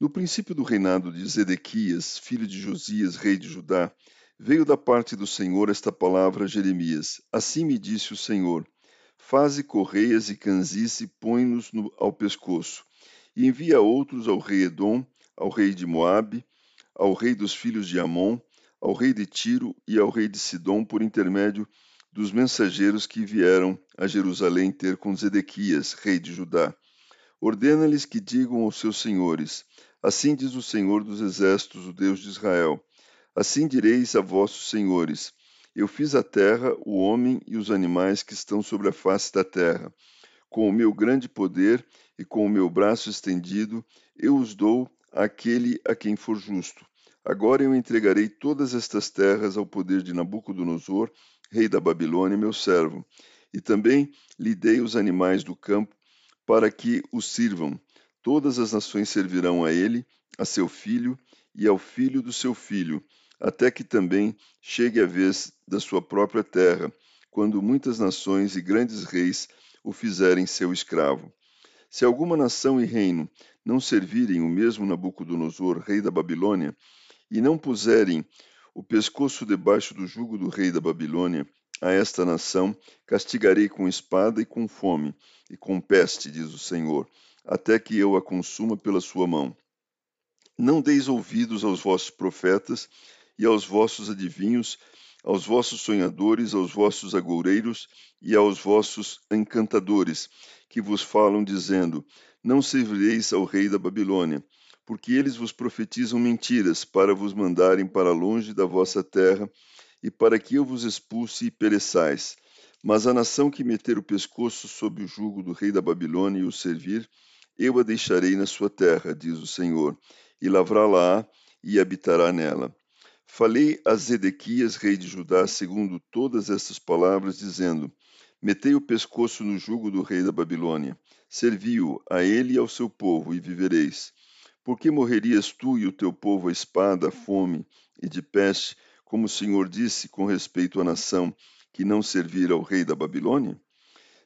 No princípio do reinado de Zedequias, filho de Josias, rei de Judá, veio da parte do Senhor esta palavra a Jeremias: Assim me disse o Senhor: Faze correias e canzis e põe-nos ao pescoço, e envia outros ao rei Edom, ao rei de Moabe, ao rei dos filhos de Amon, ao rei de Tiro e ao rei de Sidom por intermédio dos mensageiros que vieram a Jerusalém ter com Zedequias, rei de Judá. Ordena-lhes que digam aos seus senhores: Assim diz o Senhor dos Exércitos, o Deus de Israel: Assim direis a vossos senhores: Eu fiz a terra, o homem e os animais que estão sobre a face da terra. Com o meu grande poder e com o meu braço estendido, eu os dou àquele a quem for justo. Agora eu entregarei todas estas terras ao poder de Nabucodonosor, rei da Babilônia, meu servo, e também lhe dei os animais do campo para que o sirvam. Todas as nações servirão a ele, a seu filho e ao filho do seu filho, até que também chegue a vez da sua própria terra, quando muitas nações e grandes reis o fizerem seu escravo. Se alguma nação e reino não servirem o mesmo Nabucodonosor, rei da Babilônia, e não puserem o pescoço debaixo do jugo do rei da Babilônia, a esta nação castigarei com espada e com fome, e com peste, diz o Senhor, até que eu a consuma pela sua mão. Não deis ouvidos aos vossos profetas e aos vossos adivinhos, aos vossos sonhadores, aos vossos agoureiros e aos vossos encantadores, que vos falam, dizendo: Não servireis ao rei da Babilônia, porque eles vos profetizam mentiras para vos mandarem para longe da vossa terra e para que eu vos expulse e pereçais. Mas a nação que meter o pescoço sob o jugo do rei da Babilônia e o servir, eu a deixarei na sua terra, diz o Senhor, e lavrá-la e habitará nela. Falei a Zedequias, rei de Judá, segundo todas estas palavras, dizendo: Metei o pescoço no jugo do rei da Babilônia, servi-o a ele e ao seu povo, e vivereis. Por que morrerias tu e o teu povo a espada, a fome e de peste, como o Senhor disse com respeito à nação que não servir ao rei da Babilônia?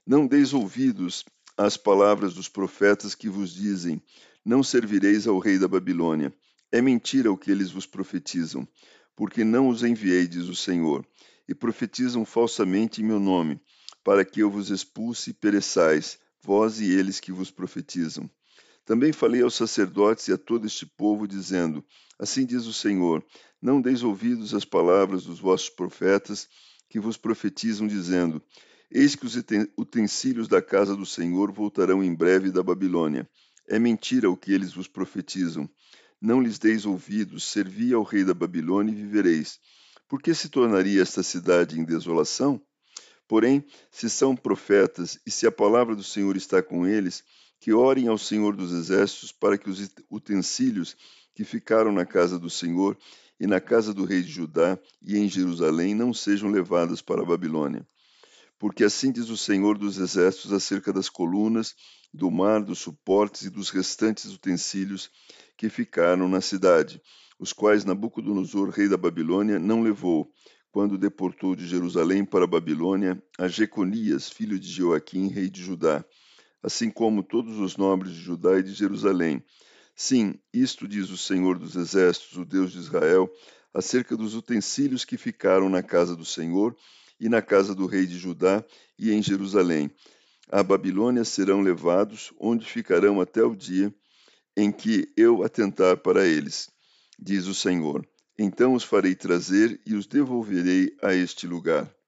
Não deis ouvidos às palavras dos profetas que vos dizem: Não servireis ao rei da Babilônia. É mentira o que eles vos profetizam, porque não os enviei, diz o Senhor, e profetizam falsamente em meu nome, para que eu vos expulse e pereçais, vós e eles que vos profetizam. Também falei aos sacerdotes e a todo este povo, dizendo: Assim diz o Senhor: Não deis ouvidos às palavras dos vossos profetas que vos profetizam, dizendo: Eis que os utensílios da casa do Senhor voltarão em breve da Babilônia. É mentira o que eles vos profetizam. Não lhes deis ouvidos, servi ao rei da Babilônia e vivereis. Por que se tornaria esta cidade em desolação? Porém, se são profetas e se a palavra do Senhor está com eles, que orem ao Senhor dos Exércitos para que os utensílios que ficaram na casa do Senhor e na casa do rei de Judá e em Jerusalém não sejam levados para a Babilônia. Porque assim diz o Senhor dos Exércitos acerca das colunas, do mar, dos suportes e dos restantes utensílios que ficaram na cidade, os quais Nabucodonosor, rei da Babilônia, não levou, quando deportou de Jerusalém para a Babilônia a Jeconias, filho de Joaquim, rei de Judá assim como todos os nobres de Judá e de Jerusalém. Sim, isto diz o Senhor dos Exércitos, o Deus de Israel, acerca dos utensílios que ficaram na casa do Senhor e na casa do rei de Judá e em Jerusalém. A Babilônia serão levados, onde ficarão até o dia em que eu atentar para eles, diz o Senhor. Então os farei trazer e os devolverei a este lugar.